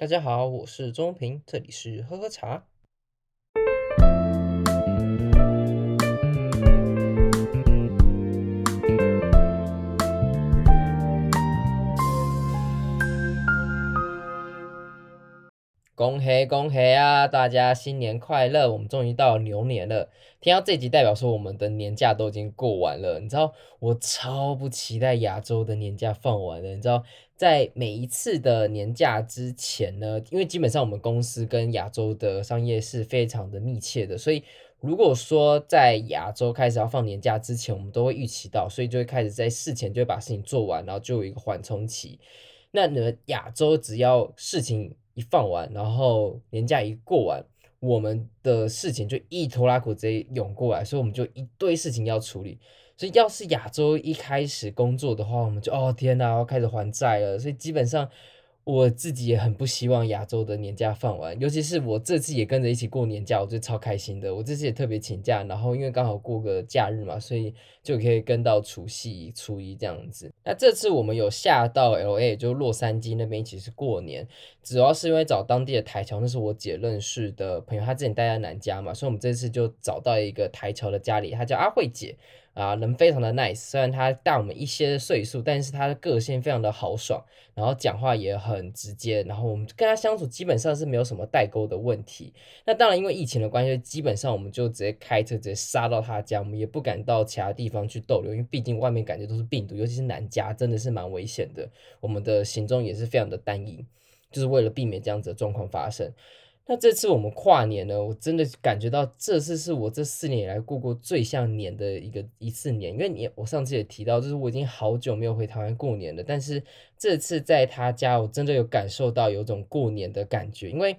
大家好，我是钟平，这里是喝喝茶。恭喜恭喜啊！大家新年快乐！我们终于到牛年了。听到这集，代表说我们的年假都已经过完了。你知道，我超不期待亚洲的年假放完了。你知道，在每一次的年假之前呢，因为基本上我们公司跟亚洲的商业是非常的密切的，所以如果说在亚洲开始要放年假之前，我们都会预期到，所以就会开始在事前就会把事情做完，然后就有一个缓冲期。那你们亚洲只要事情一放完，然后年假一过完，我们的事情就一拖拉库直接涌过来，所以我们就一堆事情要处理。所以要是亚洲一开始工作的话，我们就哦天哪，要开始还债了。所以基本上。我自己也很不希望亚洲的年假放完，尤其是我这次也跟着一起过年假，我觉得超开心的。我这次也特别请假，然后因为刚好过个假日嘛，所以就可以跟到除夕、初一这样子。那这次我们有下到 LA，就洛杉矶那边一起是过年，主要是因为找当地的台侨，那是我姐认识的朋友，她之前待在南加嘛，所以我们这次就找到一个台侨的家里，她叫阿慧姐。啊，人非常的 nice，虽然他大我们一些岁数，但是他的个性非常的豪爽，然后讲话也很直接，然后我们跟他相处基本上是没有什么代沟的问题。那当然，因为疫情的关系，基本上我们就直接开车直接杀到他家，我们也不敢到其他地方去逗留，因为毕竟外面感觉都是病毒，尤其是南加真的是蛮危险的。我们的行踪也是非常的单一，就是为了避免这样子的状况发生。那这次我们跨年呢，我真的感觉到这次是我这四年以来过过最像年的一个一次年，因为你我上次也提到，就是我已经好久没有回台湾过年了，但是这次在他家，我真的有感受到有种过年的感觉，因为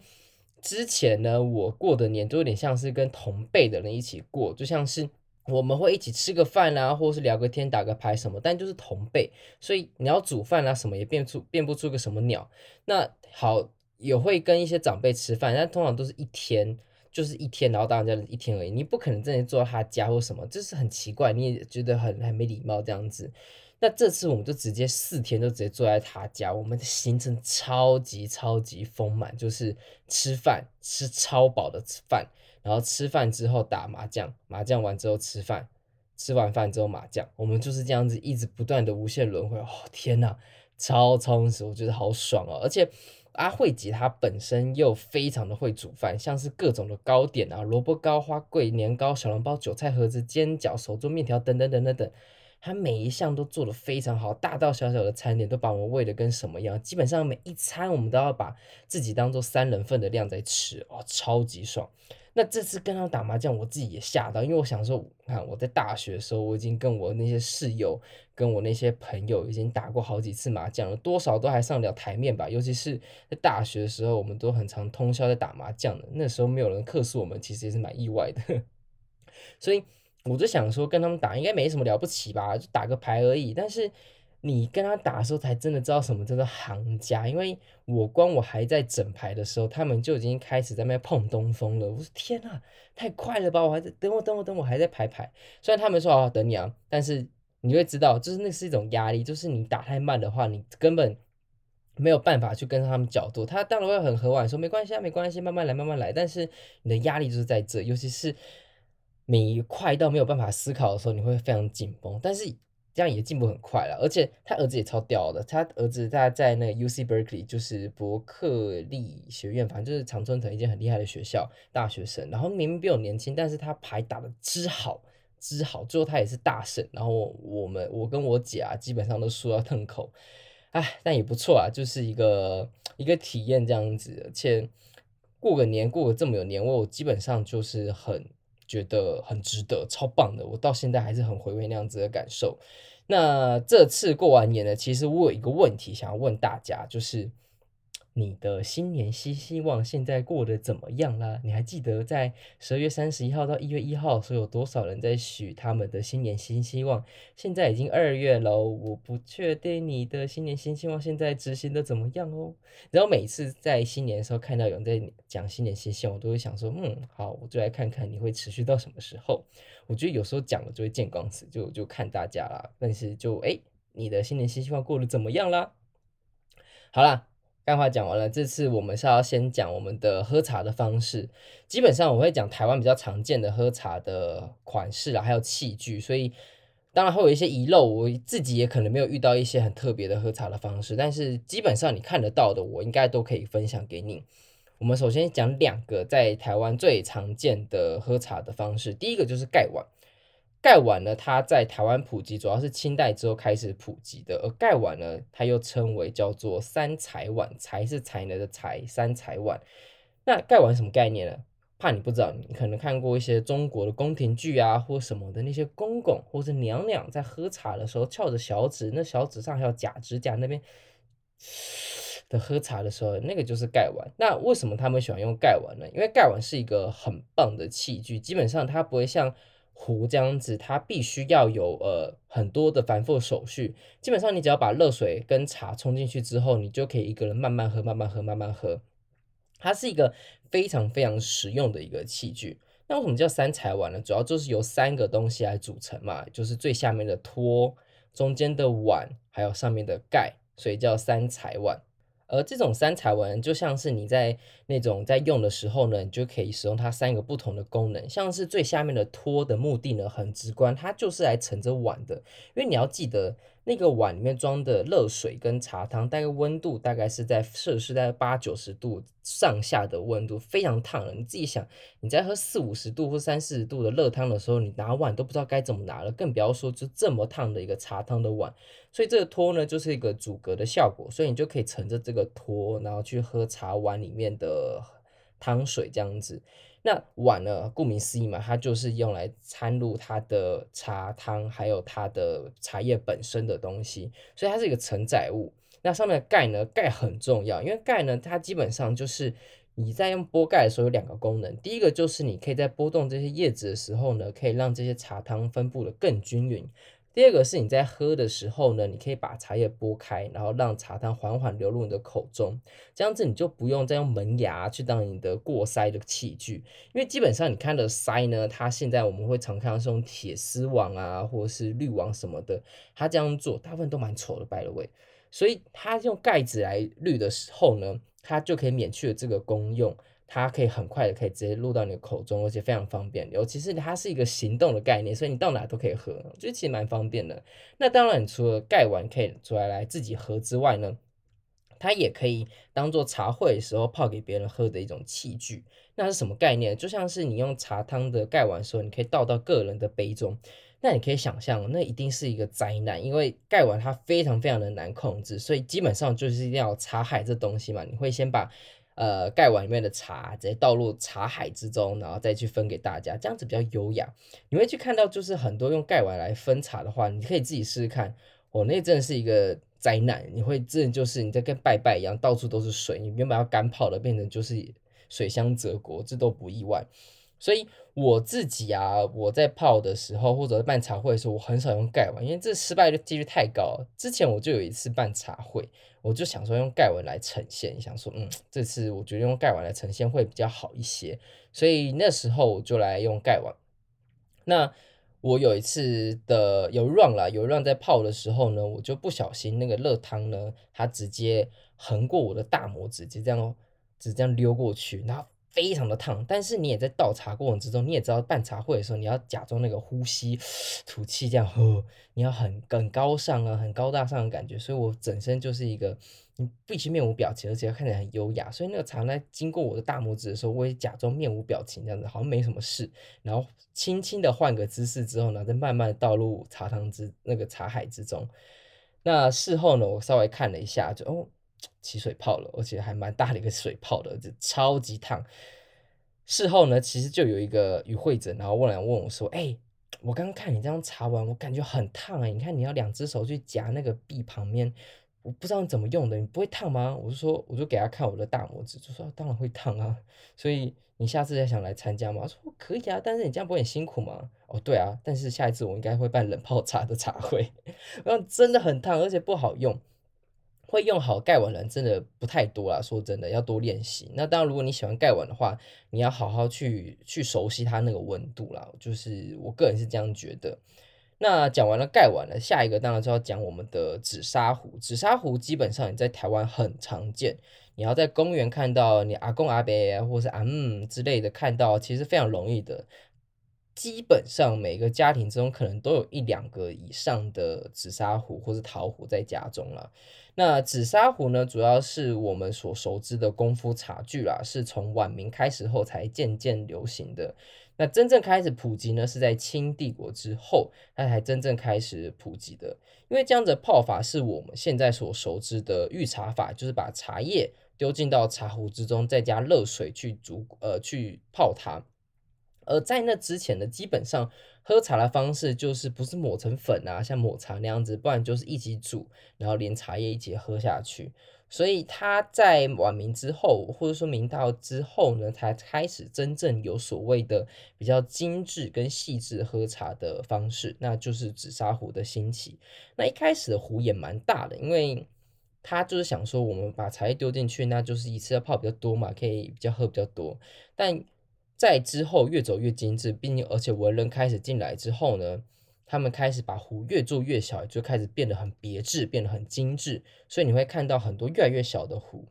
之前呢，我过的年都有点像是跟同辈的人一起过，就像是我们会一起吃个饭啊，或是聊个天、打个牌什么，但就是同辈，所以你要煮饭啊什么也变出变不出个什么鸟。那好。也会跟一些长辈吃饭，但通常都是一天，就是一天，然后当人家一天而已。你不可能真的坐到他家或什么，就是很奇怪，你也觉得很很没礼貌这样子。那这次我们就直接四天就直接坐在他家，我们的行程超级超级丰满，就是吃饭吃超饱的吃饭，然后吃饭之后打麻将，麻将完之后吃饭，吃完饭之后麻将，我们就是这样子一直不断的无限轮回。哦天呐，超充实，我觉得好爽哦，而且。阿慧吉他本身又非常的会煮饭，像是各种的糕点啊，萝卜糕、花桂年糕、小笼包、韭菜盒子、煎饺、手做面条等等等等等，他每一项都做得非常好，大到小小的餐点都把我们喂得跟什么样，基本上每一餐我们都要把自己当做三人份的量在吃，哦，超级爽。那这次跟他打麻将，我自己也吓到，因为我想说，看我在大学的时候，我已经跟我那些室友、跟我那些朋友已经打过好几次麻将了，多少都还上得了台面吧。尤其是在大学的时候，我们都很常通宵在打麻将的，那时候没有人客诉我们，其实也是蛮意外的。所以我就想说，跟他们打应该没什么了不起吧，就打个牌而已。但是。你跟他打的时候，才真的知道什么叫做行家。因为我光我还在整牌的时候，他们就已经开始在那边碰东风了。我说天呐，太快了吧！我还在等我等我等我还在排牌。虽然他们说哦等你啊，但是你会知道，就是那是一种压力。就是你打太慢的话，你根本没有办法去跟上他们角度。他当然会很和缓说没关系啊，没关系，慢慢来，慢慢来。但是你的压力就是在这，尤其是你快到没有办法思考的时候，你会非常紧绷。但是。这样也进步很快了，而且他儿子也超屌的。他儿子他在那个 UC Berkeley，就是伯克利学院，反正就是常春藤一间很厉害的学校，大学生。然后明明比我年轻，但是他牌打的之好之好，最后他也是大胜。然后我们我跟我姐啊，基本上都输到痛口。哎，但也不错啊，就是一个一个体验这样子。而且过个年过个这么有年味，我基本上就是很。觉得很值得，超棒的，我到现在还是很回味那样子的感受。那这次过完年呢，其实我有一个问题想要问大家，就是。你的新年新希望现在过得怎么样啦？你还记得在十二月三十一号到一月一号，说有多少人在许他们的新年新希望？现在已经二月了，我不确定你的新年新希望现在执行的怎么样哦。然后每次在新年的时候看到有人在讲新年新希望，我都会想说，嗯，好，我就来看看你会持续到什么时候。我觉得有时候讲了就会见光死，就就看大家啦。但是就诶，你的新年新希望过得怎么样啦？好啦。干话讲完了，这次我们是要先讲我们的喝茶的方式。基本上我会讲台湾比较常见的喝茶的款式啊，还有器具，所以当然会有一些遗漏，我自己也可能没有遇到一些很特别的喝茶的方式，但是基本上你看得到的，我应该都可以分享给你。我们首先讲两个在台湾最常见的喝茶的方式，第一个就是盖碗。盖碗呢，它在台湾普及主要是清代之后开始普及的，而盖碗呢，它又称为叫做三才碗，才是才能的才，三才碗。那盖碗什么概念呢？怕你不知道，你可能看过一些中国的宫廷剧啊，或什么的那些公公或是娘娘在喝茶的时候翘着小指，那小指上还有假指甲那边 的喝茶的时候，那个就是盖碗。那为什么他们喜欢用盖碗呢？因为盖碗是一个很棒的器具，基本上它不会像壶这样子，它必须要有呃很多的繁复手续。基本上你只要把热水跟茶冲进去之后，你就可以一个人慢慢喝，慢慢喝，慢慢喝。它是一个非常非常实用的一个器具。那为什么叫三才碗呢？主要就是由三个东西来组成嘛，就是最下面的托、中间的碗，还有上面的盖，所以叫三才碗。而这种三彩碗就像是你在那种在用的时候呢，你就可以使用它三个不同的功能。像是最下面的托的目的呢，很直观，它就是来盛着碗的。因为你要记得，那个碗里面装的热水跟茶汤，大概温度大概是在摄氏在八九十度上下的温度，非常烫了。你自己想，你在喝四五十度或三四十度的热汤的时候，你拿碗都不知道该怎么拿了，更不要说就这么烫的一个茶汤的碗。所以这个托呢，就是一个阻隔的效果，所以你就可以乘着这个托，然后去喝茶碗里面的汤水这样子。那碗呢，顾名思义嘛，它就是用来掺入它的茶汤，还有它的茶叶本身的东西，所以它是一个承载物。那上面的盖呢，盖很重要，因为盖呢，它基本上就是你在用拨盖的时候有两个功能，第一个就是你可以在拨动这些叶子的时候呢，可以让这些茶汤分布的更均匀。第二个是你在喝的时候呢，你可以把茶叶拨开，然后让茶汤缓缓流入你的口中，这样子你就不用再用门牙去当你的过筛的器具，因为基本上你看的筛呢，它现在我们会常看到是用铁丝网啊，或者是滤网什么的，它这样做大部分都蛮丑的，by the way，所以它用盖子来滤的时候呢，它就可以免去了这个功用。它可以很快的可以直接入到你的口中，而且非常方便。尤其是它是一个行动的概念，所以你到哪都可以喝，我觉得其实蛮方便的。那当然，除了盖碗可以出来来自己喝之外呢，它也可以当做茶会的时候泡给别人喝的一种器具。那是什么概念？就像是你用茶汤的盖碗的时候，你可以倒到个人的杯中。那你可以想象，那一定是一个灾难，因为盖碗它非常非常的难控制，所以基本上就是一定要茶海这东西嘛，你会先把。呃，盖碗里面的茶直接倒入茶海之中，然后再去分给大家，这样子比较优雅。你会去看到，就是很多用盖碗来分茶的话，你可以自己试试看。哦，那真的是一个灾难，你会真的就是你在跟拜拜一样，到处都是水，你原本要干泡的，变成就是水乡泽国，这都不意外。所以我自己啊，我在泡的时候或者办茶会的时候，我很少用盖碗，因为这失败的几率太高了。之前我就有一次办茶会，我就想说用盖碗来呈现，想说嗯，这次我觉得用盖碗来呈现会比较好一些，所以那时候我就来用盖碗。那我有一次的有 run 啦，有 run 在泡的时候呢，我就不小心那个热汤呢，它直接横过我的大拇指，直接这样，直接这样溜过去，然后。非常的烫，但是你也在倒茶过程之中，你也知道办茶会的时候，你要假装那个呼吸、吐气这样喝，你要很很高尚啊，很高大上的感觉。所以我整身就是一个，你必须面无表情，而且看起来很优雅。所以那个茶在经过我的大拇指的时候，我也假装面无表情这样子，好像没什么事。然后轻轻的换个姿势之后呢，再慢慢的倒入茶汤之那个茶海之中。那事后呢，我稍微看了一下，就哦。起水泡了，而且还蛮大的一个水泡的，就超级烫。事后呢，其实就有一个与会者，然后问来问我说：“哎、我刚刚看你这样茶碗，我感觉很烫哎、你看你要两只手去夹那个壁旁边，我不知道怎么用的，你不会烫吗？”我就说，我就给他看我的大拇指，就说当然会烫啊。所以你下次再想来参加吗？我说可以啊，但是你这样不会很辛苦吗？哦，对啊，但是下一次我应该会办冷泡茶的茶会，然后真的很烫，而且不好用。会用好盖碗的人真的不太多啦，说真的，要多练习。那当然，如果你喜欢盖碗的话，你要好好去去熟悉它那个温度啦。就是我个人是这样觉得。那讲完了盖碗了，下一个当然就要讲我们的紫砂壶。紫砂壶基本上你在台湾很常见，你要在公园看到，你阿公阿伯或是阿姆之类的看到，其实非常容易的。基本上每个家庭中可能都有一两个以上的紫砂壶或是陶壶在家中了。那紫砂壶呢，主要是我们所熟知的功夫茶具啦，是从晚明开始后才渐渐流行的。那真正开始普及呢，是在清帝国之后，它才真正开始普及的。因为这样子的泡法是我们现在所熟知的御茶法，就是把茶叶丢进到茶壶之中，再加热水去煮，呃，去泡它。而在那之前呢，基本上喝茶的方式就是不是抹成粉啊，像抹茶那样子，不然就是一起煮，然后连茶叶一起喝下去。所以他在晚明之后，或者说明道之后呢，才开始真正有所谓的比较精致跟细致喝茶的方式，那就是紫砂壶的兴起。那一开始的壶也蛮大的，因为他就是想说，我们把茶叶丢进去，那就是一次要泡比较多嘛，可以比较喝比较多。但在之后越走越精致，并且而且文人开始进来之后呢，他们开始把壶越做越小，就开始变得很别致，变得很精致。所以你会看到很多越来越小的壶。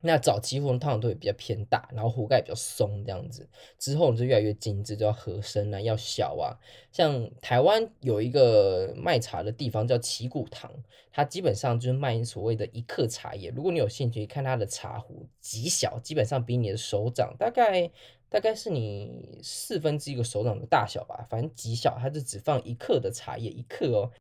那早期壶通常都会比较偏大，然后壶盖比较松这样子。之后就越来越精致，就要合身啊，要小啊。像台湾有一个卖茶的地方叫旗鼓堂，它基本上就是卖所谓的一克茶叶。如果你有兴趣看它的茶壶，极小，基本上比你的手掌大概。大概是你四分之一个手掌的大小吧，反正极小，它就只放一克的茶叶，一克哦。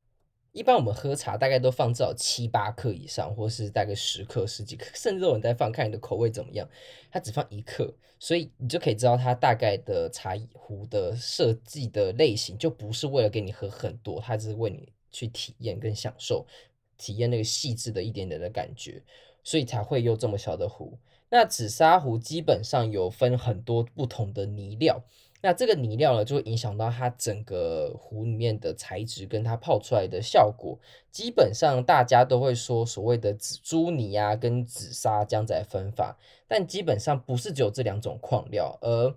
一般我们喝茶大概都放至少七八克以上，或是大概十克、十几克，甚至都有人在放，看你的口味怎么样。它只放一克，所以你就可以知道它大概的茶壶的设计的类型，就不是为了给你喝很多，它只是为你去体验跟享受，体验那个细致的一点点的感觉，所以才会用这么小的壶。那紫砂壶基本上有分很多不同的泥料，那这个泥料呢，就会影响到它整个壶里面的材质跟它泡出来的效果。基本上大家都会说所谓的紫朱泥啊跟紫砂这样子来分法，但基本上不是只有这两种矿料，而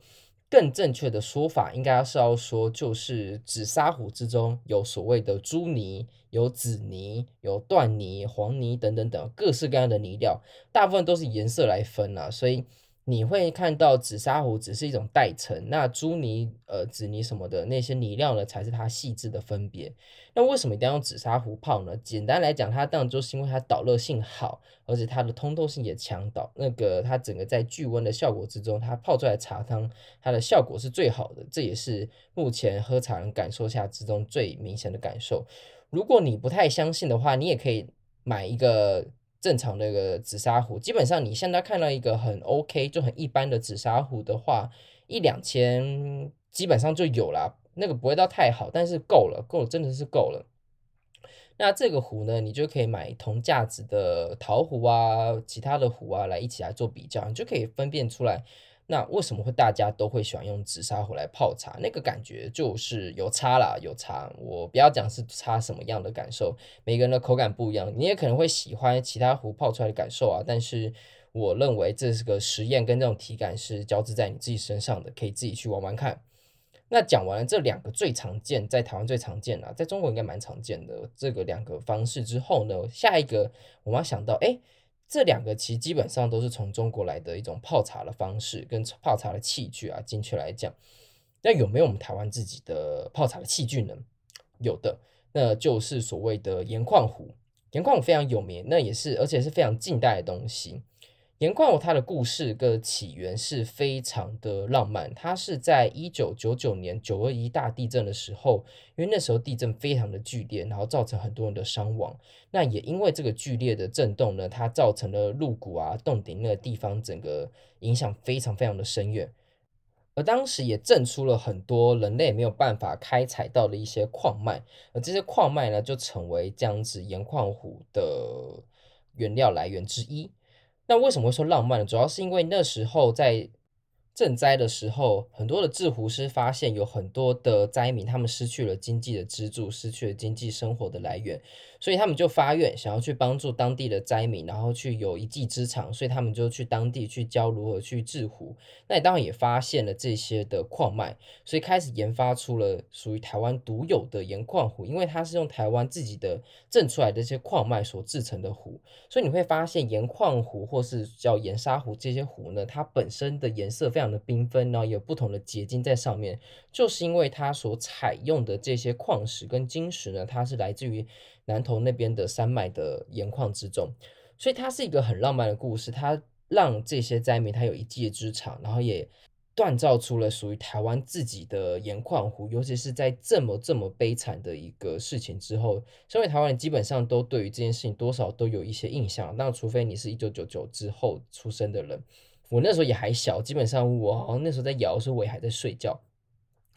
更正确的说法应该是要说，就是紫砂壶之中有所谓的朱泥。有紫泥、有缎泥、黄泥等等等各式各样的泥料，大部分都是颜色来分啊，所以你会看到紫砂壶只是一种代称，那朱泥、呃紫泥什么的那些泥料呢，才是它细致的分别。那为什么一定要用紫砂壶泡呢？简单来讲，它当然就是因为它导热性好，而且它的通透性也强，导那个它整个在聚温的效果之中，它泡出来的茶汤，它的效果是最好的，这也是目前喝茶人感受下之中最明显的感受。如果你不太相信的话，你也可以买一个正常的一个紫砂壶。基本上你现在看到一个很 OK 就很一般的紫砂壶的话，一两千基本上就有了，那个不会到太好，但是够了，够了，真的是够了。那这个壶呢，你就可以买同价值的陶壶啊，其他的壶啊来一起来做比较，你就可以分辨出来。那为什么会大家都会喜欢用紫砂壶来泡茶？那个感觉就是有差啦，有差。我不要讲是差什么样的感受，每个人的口感不一样，你也可能会喜欢其他壶泡出来的感受啊。但是我认为这是个实验，跟这种体感是交织在你自己身上的，可以自己去玩玩看。那讲完了这两个最常见，在台湾最常见啦，在中国应该蛮常见的这个两个方式之后呢，下一个我们要想到，哎。这两个其实基本上都是从中国来的一种泡茶的方式跟泡茶的器具啊，精确来讲，那有没有我们台湾自己的泡茶的器具呢？有的，那就是所谓的盐矿壶。盐矿壶非常有名，那也是而且是非常近代的东西。盐矿壶它的故事跟起源是非常的浪漫，它是在一九九九年九二一大地震的时候，因为那时候地震非常的剧烈，然后造成很多人的伤亡。那也因为这个剧烈的震动呢，它造成了鹿谷啊、洞顶那个地方整个影响非常非常的深远，而当时也震出了很多人类没有办法开采到的一些矿脉，而这些矿脉呢，就成为这样子盐矿湖的原料来源之一。那为什么会说浪漫呢？主要是因为那时候在赈灾的时候，很多的制壶师发现有很多的灾民，他们失去了经济的支柱，失去了经济生活的来源，所以他们就发愿想要去帮助当地的灾民，然后去有一技之长，所以他们就去当地去教如何去制壶。那你当然也发现了这些的矿脉，所以开始研发出了属于台湾独有的盐矿壶，因为它是用台湾自己的震出来的这些矿脉所制成的壶，所以你会发现盐矿壶或是叫盐沙壶这些壶呢，它本身的颜色非常的缤纷，然后有不同的结晶在上面，就是因为它所采用的这些矿石跟晶石呢，它是来自于南投那边的山脉的盐矿之中，所以它是一个很浪漫的故事，它让这些灾民他有一技之长，然后也锻造出了属于台湾自己的盐矿湖，尤其是在这么这么悲惨的一个事情之后，身为台湾人基本上都对于这件事情多少都有一些印象，那除非你是一九九九之后出生的人。我那时候也还小，基本上我好像那时候在摇的时候，我也还在睡觉，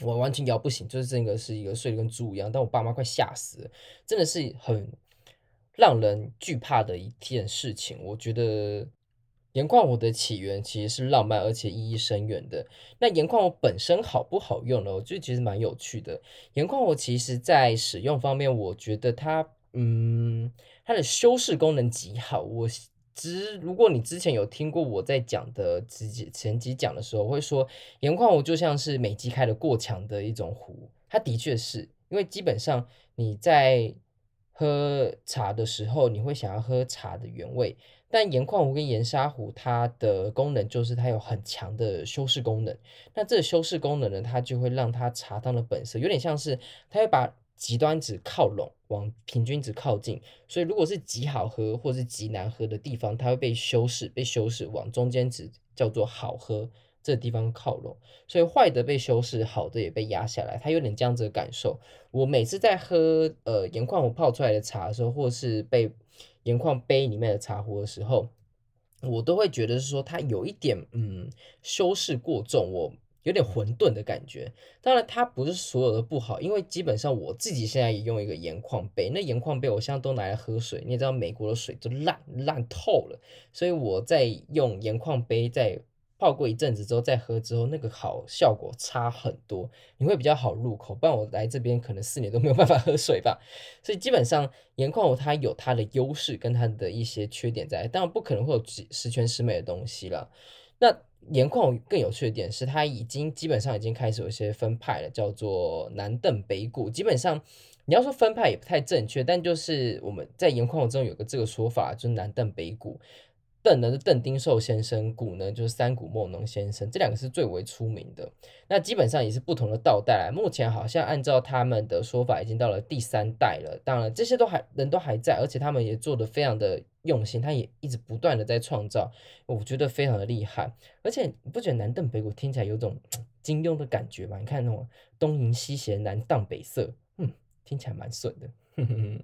我完全摇不醒，就是这个是一个睡得跟猪一样。但我爸妈快吓死了，真的是很让人惧怕的一件事情。我觉得盐矿壶的起源其实是浪漫而且意义深远的。那盐矿壶本身好不好用呢？我觉得其实蛮有趣的。盐矿壶其实在使用方面，我觉得它嗯，它的修饰功能极好。我。之，如果你之前有听过我在讲的几集前几讲的时候，我会说盐矿壶就像是美肌开的过强的一种壶，它的确是因为基本上你在喝茶的时候，你会想要喝茶的原味，但盐矿壶跟盐沙壶它的功能就是它有很强的修饰功能，那这个修饰功能呢，它就会让它茶汤的本色有点像是它会把。极端值靠拢，往平均值靠近，所以如果是极好喝或是极难喝的地方，它会被修饰，被修饰往中间值叫做好喝这个地方靠拢，所以坏的被修饰，好的也被压下来，它有点这样子的感受。我每次在喝呃盐矿我泡出来的茶的时候，或是被盐矿杯里面的茶壶的时候，我都会觉得是说它有一点嗯修饰过重，我。有点混沌的感觉，当然它不是所有的不好，因为基本上我自己现在也用一个盐矿杯，那盐矿杯我现在都拿来喝水，你也知道美国的水都烂烂透了，所以我在用盐矿杯再泡过一阵子之后再喝之后，那个好效果差很多，你会比较好入口，不然我来这边可能四年都没有办法喝水吧，所以基本上盐矿它有它的优势跟它的一些缺点在，当然不可能会有十全十美的东西了，那。盐矿更有趣的点是，它已经基本上已经开始有一些分派了，叫做南邓北谷。基本上你要说分派也不太正确，但就是我们在盐矿中有个这个说法，就是南邓北谷。邓呢是邓丁寿先生，谷呢就是三谷墨农先生，这两个是最为出名的。那基本上也是不同的道代，目前好像按照他们的说法，已经到了第三代了。当然这些都还人都还在，而且他们也做得非常的用心，他也一直不断的在创造，我觉得非常的厉害。而且你不觉得南邓北谷听起来有种金庸的感觉吗？你看那种东瀛西邪，南荡北色，嗯，听起来蛮顺的。哼哼。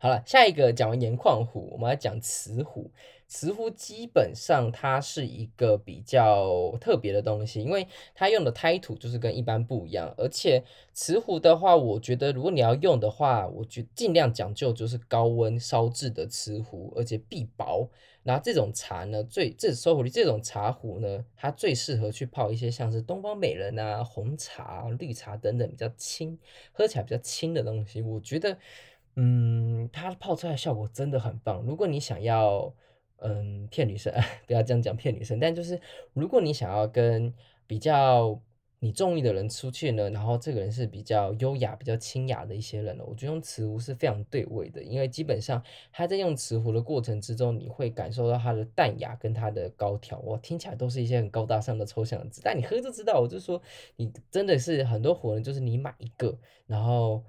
好了，下一个讲完盐矿虎，我们来讲瓷虎。瓷壶基本上它是一个比较特别的东西，因为它用的胎土就是跟一般不一样。而且瓷壶的话，我觉得如果你要用的话，我觉尽量讲究就是高温烧制的瓷壶，而且必薄。然后这种茶呢，最这收壶里这种茶壶呢，它最适合去泡一些像是东方美人啊、红茶、绿茶等等比较轻，喝起来比较轻的东西。我觉得，嗯，它泡出来的效果真的很棒。如果你想要。嗯，骗女生，不要这样讲骗女生。但就是，如果你想要跟比较你中意的人出去呢，然后这个人是比较优雅、比较清雅的一些人呢，我觉得用瓷壶是非常对味的。因为基本上他在用瓷壶的过程之中，你会感受到它的淡雅跟它的高挑。哇，听起来都是一些很高大上的抽象的字，但你喝就知道。我就说，你真的是很多壶呢，就是你买一个，然后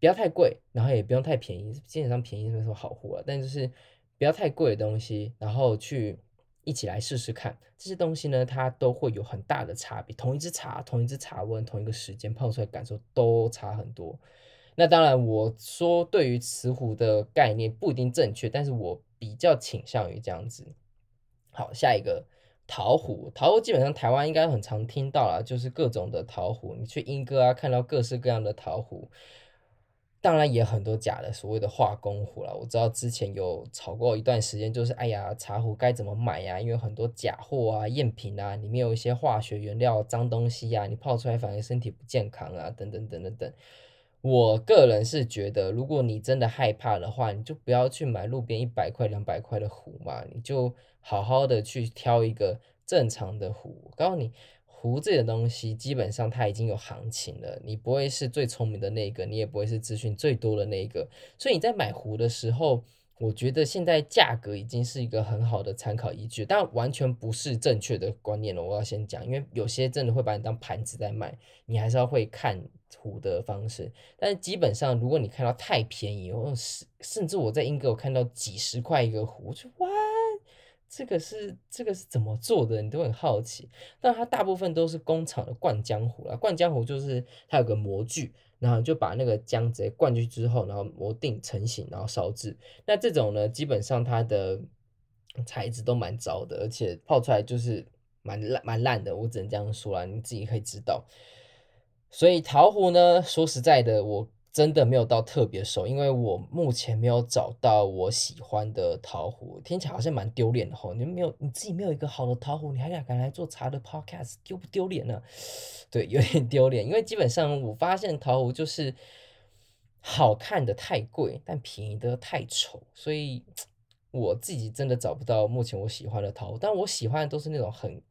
不要太贵，然后也不用太便宜，基本上便宜是说好壶啊，但就是。不要太贵的东西，然后去一起来试试看这些东西呢，它都会有很大的差别。同一支茶，同一支茶温，同一个时间泡出来感受都差很多。那当然，我说对于瓷壶的概念不一定正确，但是我比较倾向于这样子。好，下一个陶壶，陶壶基本上台湾应该很常听到啦，就是各种的陶壶，你去莺歌啊看到各式各样的陶壶。当然也很多假的，所谓的化工壶了。我知道之前有炒过一段时间，就是哎呀，茶壶该怎么买呀？因为很多假货啊、赝品啊，里面有一些化学原料、脏东西呀，你泡出来反而身体不健康啊，等等等等等。我个人是觉得，如果你真的害怕的话，你就不要去买路边一百块、两百块的壶嘛，你就好好的去挑一个正常的壶。我告诉你。壶这个东西，基本上它已经有行情了。你不会是最聪明的那个，你也不会是资讯最多的那个。所以你在买壶的时候，我觉得现在价格已经是一个很好的参考依据，但完全不是正确的观念了。我要先讲，因为有些真的会把你当盘子在卖，你还是要会看壶的方式。但是基本上，如果你看到太便宜，或是甚至我在英国看到几十块一个壶，就哇。这个是这个是怎么做的？你都很好奇。但它大部分都是工厂的灌浆壶啦，灌浆壶就是它有个模具，然后就把那个浆直接灌进去之后，然后磨定成型，然后烧制。那这种呢，基本上它的材质都蛮糟的，而且泡出来就是蛮烂蛮烂的。我只能这样说啦，你自己可以知道。所以陶壶呢，说实在的，我。真的没有到特别熟，因为我目前没有找到我喜欢的陶壶，听起来好像蛮丢脸的吼。你没有你自己没有一个好的陶壶，你还敢敢来做茶的 podcast，丢不丢脸呢？对，有点丢脸，因为基本上我发现陶壶就是好看的太贵，但便宜的太丑，所以 我自己真的找不到目前我喜欢的陶壶，但我喜欢的都是那种很。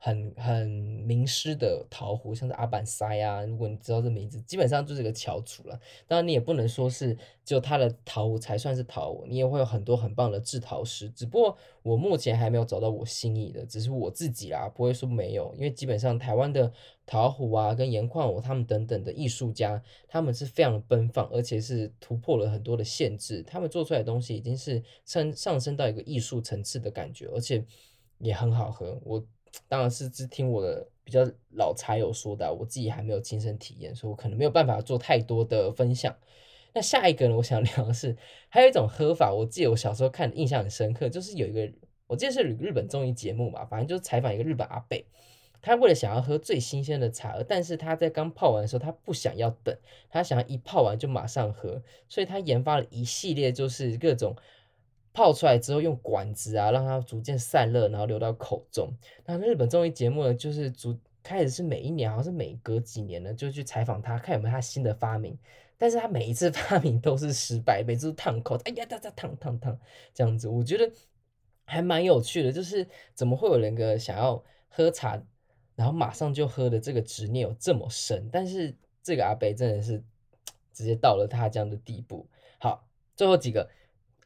很很名师的陶壶，像是阿板塞啊，如果你知道这名字，基本上就是一个翘楚了。当然，你也不能说是只有他的陶壶才算是陶壶，你也会有很多很棒的制陶师。只不过我目前还没有找到我心仪的，只是我自己啦，不会说没有。因为基本上台湾的陶壶啊，跟盐矿壶他们等等的艺术家，他们是非常奔放，而且是突破了很多的限制。他们做出来的东西已经是上上升到一个艺术层次的感觉，而且也很好喝。我。当然是只听我的比较老茶友说的，我自己还没有亲身体验，所以我可能没有办法做太多的分享。那下一个呢，我想聊的是，还有一种喝法，我记得我小时候看的印象很深刻，就是有一个，我记得是日本综艺节目吧，反正就是采访一个日本阿伯，他为了想要喝最新鲜的茶，但是他在刚泡完的时候，他不想要等，他想要一泡完就马上喝，所以他研发了一系列就是各种。泡出来之后，用管子啊，让它逐渐散热，然后流到口中。那日本综艺节目呢，就是逐开始是每一年，好像是每隔几年呢，就去采访他，看有没有他新的发明。但是他每一次 发明都是失败，每次都烫口，哎呀，哒哒烫烫烫这样子。我觉得还蛮有趣的，就是怎么会有人个想要喝茶，然后马上就喝的这个执念有这么深？但是这个阿伯真的是 直接到了他这样的地步。好，最后几个。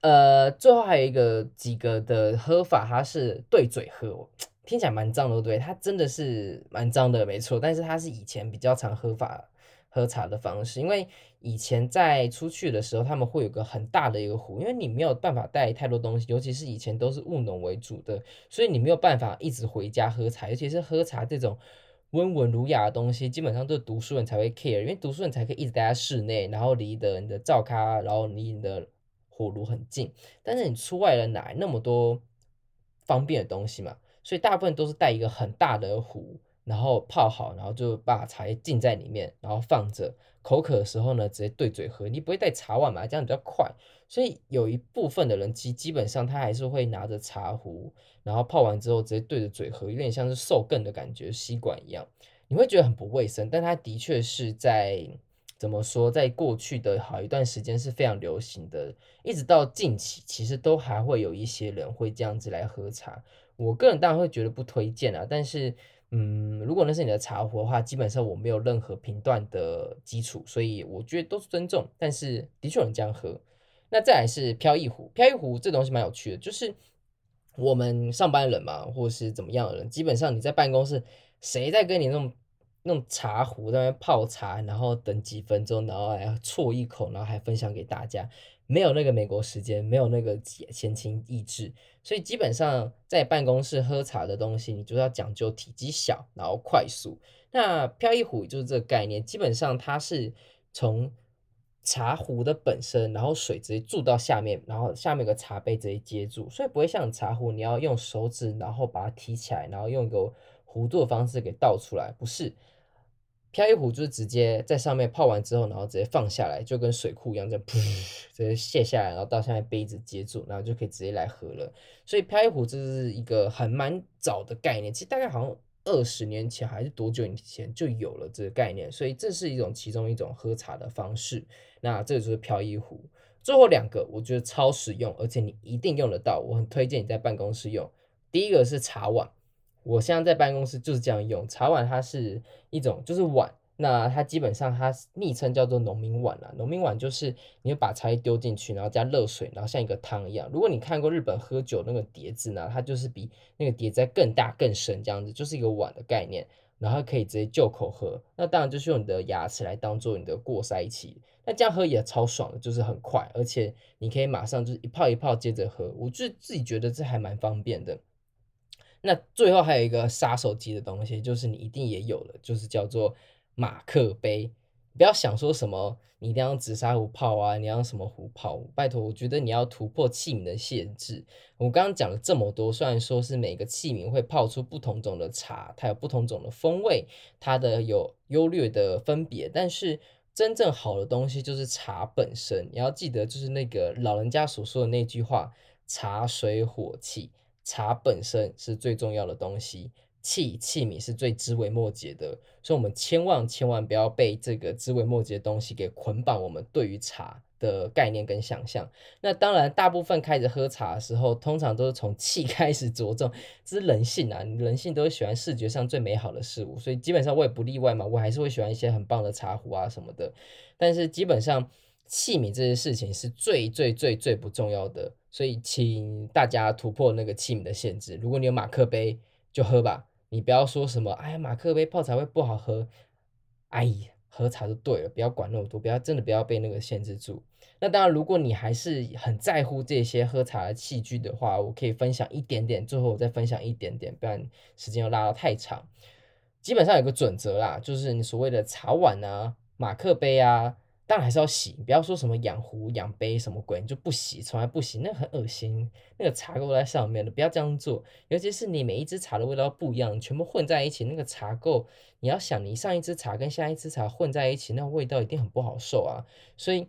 呃，最后还有一个几个的喝法，它是对嘴喝，听起来蛮脏的，对，它真的是蛮脏的，没错。但是它是以前比较常喝法喝茶的方式，因为以前在出去的时候，他们会有个很大的一个壶，因为你没有办法带太多东西，尤其是以前都是务农为主的，所以你没有办法一直回家喝茶，尤其是喝茶这种温文儒雅的东西，基本上都是读书人才会 care，因为读书人才可以一直待在室内，然后离的你的灶咖，然后离你的。火炉很近，但是你出外了哪来那么多方便的东西嘛？所以大部分都是带一个很大的壶，然后泡好，然后就把茶叶浸在里面，然后放着。口渴的时候呢，直接对嘴喝。你不会带茶碗嘛？这样比较快。所以有一部分的人基基本上他还是会拿着茶壶，然后泡完之后直接对着嘴喝，有点像是受更的感觉，吸管一样。你会觉得很不卫生，但它的确是在。怎么说，在过去的好一段时间是非常流行的，一直到近期，其实都还会有一些人会这样子来喝茶。我个人当然会觉得不推荐啊，但是，嗯，如果那是你的茶壶的话，基本上我没有任何评断的基础，所以我觉得都是尊重。但是的确有人这样喝。那再来是飘逸壶，飘逸壶这东西蛮有趣的，就是我们上班人嘛，或是怎么样的人，基本上你在办公室，谁在跟你那种。那种茶壶在那边泡茶，然后等几分钟，然后来啜一口，然后还分享给大家。没有那个美国时间，没有那个闲情逸致，所以基本上在办公室喝茶的东西，你就要讲究体积小，然后快速。那飘逸壶就是这个概念，基本上它是从茶壶的本身，然后水直接注到下面，然后下面有个茶杯直接接住，所以不会像茶壶，你要用手指，然后把它提起来，然后用一个弧度的方式给倒出来，不是。飘逸壶就是直接在上面泡完之后，然后直接放下来，就跟水库一样，这样噗 直接卸下来，然后到下面杯子接住，然后就可以直接来喝了。所以飘逸壶这是一个很蛮早的概念，其实大概好像二十年前还是多久以前就有了这个概念，所以这是一种其中一种喝茶的方式。那这个就是飘逸壶。最后两个我觉得超实用，而且你一定用得到，我很推荐你在办公室用。第一个是茶碗，我现在在办公室就是这样用。茶碗它是一种就是碗，那它基本上它昵称叫做农民碗啦。农民碗就是你会把茶叶丢进去，然后加热水，然后像一个汤一样。如果你看过日本喝酒那个碟子呢，它就是比那个碟子更大更深这样子，就是一个碗的概念。然后可以直接就口喝，那当然就是用你的牙齿来当做你的过筛器，那这样喝也超爽的，就是很快，而且你可以马上就是一泡一泡接着喝，我就自己觉得这还蛮方便的。那最后还有一个杀手级的东西，就是你一定也有了，就是叫做马克杯。不要想说什么，你一定要紫砂壶泡啊，你要什么壶泡？拜托，我觉得你要突破器皿的限制。我刚刚讲了这么多，虽然说是每个器皿会泡出不同种的茶，它有不同种的风味，它的有优劣的分别，但是真正好的东西就是茶本身。你要记得，就是那个老人家所说的那句话：茶水火气，茶本身是最重要的东西。器器皿是最枝微末节的，所以我们千万千万不要被这个枝微末节的东西给捆绑。我们对于茶的概念跟想象，那当然大部分开始喝茶的时候，通常都是从器 开始着重，这是人性啊，人性都是喜欢视觉上最美好的事物，所以基本上我也不例外嘛，我还是会喜欢一些很棒的茶壶啊什么的。但是基本上器皿这些事情是最最最最不重要的，所以请大家突破那个器皿的限制。如果你有马克杯，就喝吧。你不要说什么，哎呀，马克杯泡茶会不好喝，哎呀，喝茶就对了，不要管那么多，不要真的不要被那个限制住。那当然，如果你还是很在乎这些喝茶的器具的话，我可以分享一点点，最后我再分享一点点，不然时间要拉得太长。基本上有个准则啦，就是你所谓的茶碗啊、马克杯啊。当然还是要洗，不要说什么养壶、养杯什么鬼，你就不洗，从来不洗，那很恶心。那个茶垢在上面的，不要这样做。尤其是你每一支茶的味道不一样，全部混在一起，那个茶垢，你要想你上一支茶跟下一支茶混在一起，那个味道一定很不好受啊。所以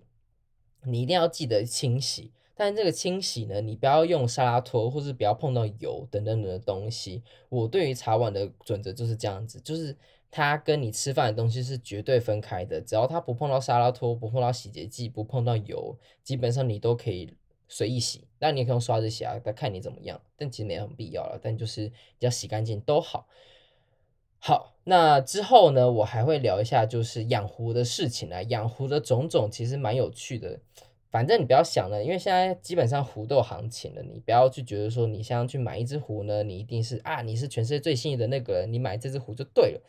你一定要记得清洗。但是这个清洗呢，你不要用沙拉托，或是不要碰到油等等等的东西。我对于茶碗的准则就是这样子，就是。它跟你吃饭的东西是绝对分开的，只要它不碰到沙拉托，不碰到洗洁剂，不碰到油，基本上你都可以随意洗。那你也可以用刷子洗啊，它看你怎么样。但其实没有很必要了，但就是只要洗干净都好。好，那之后呢，我还会聊一下就是养壶的事情啊，养壶的种种其实蛮有趣的。反正你不要想了，因为现在基本上壶都有行情了，你不要去觉得说你想要去买一只壶呢，你一定是啊，你是全世界最幸运的那个人，你买这只壶就对了。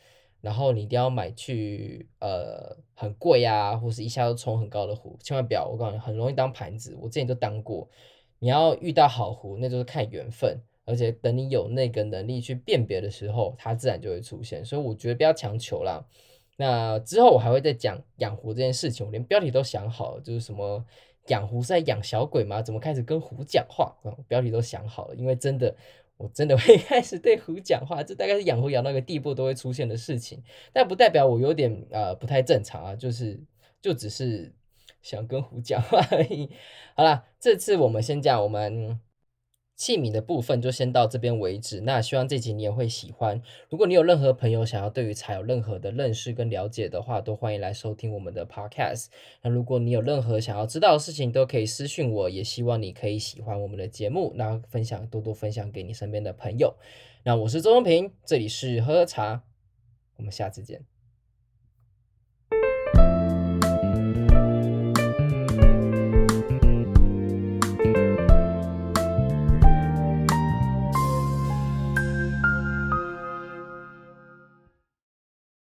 然后你一定要买去呃很贵啊，或是一下都冲很高的壶，千万不要，我告诉你很容易当盘子。我之前就当过，你要遇到好壶，那就是看缘分，而且等你有那个能力去辨别的时候，它自然就会出现。所以我觉得不要强求啦。那之后我还会再讲养壶这件事情，我连标题都想好了，就是什么养壶是在养小鬼吗？怎么开始跟壶讲话？嗯，标题都想好了，因为真的。我真的会 开始对虎讲话，这大概是养虎养到一个地步都会出现的事情，但不代表我有点呃不太正常啊，就是就只是想跟虎讲话而已。好啦，这次我们先讲我们。器皿的部分就先到这边为止。那希望这集你也会喜欢。如果你有任何朋友想要对于茶有任何的认识跟了解的话，都欢迎来收听我们的 podcast。那如果你有任何想要知道的事情，都可以私讯我。也希望你可以喜欢我们的节目，那分享多多分享给你身边的朋友。那我是周中平，这里是喝喝茶，我们下次见。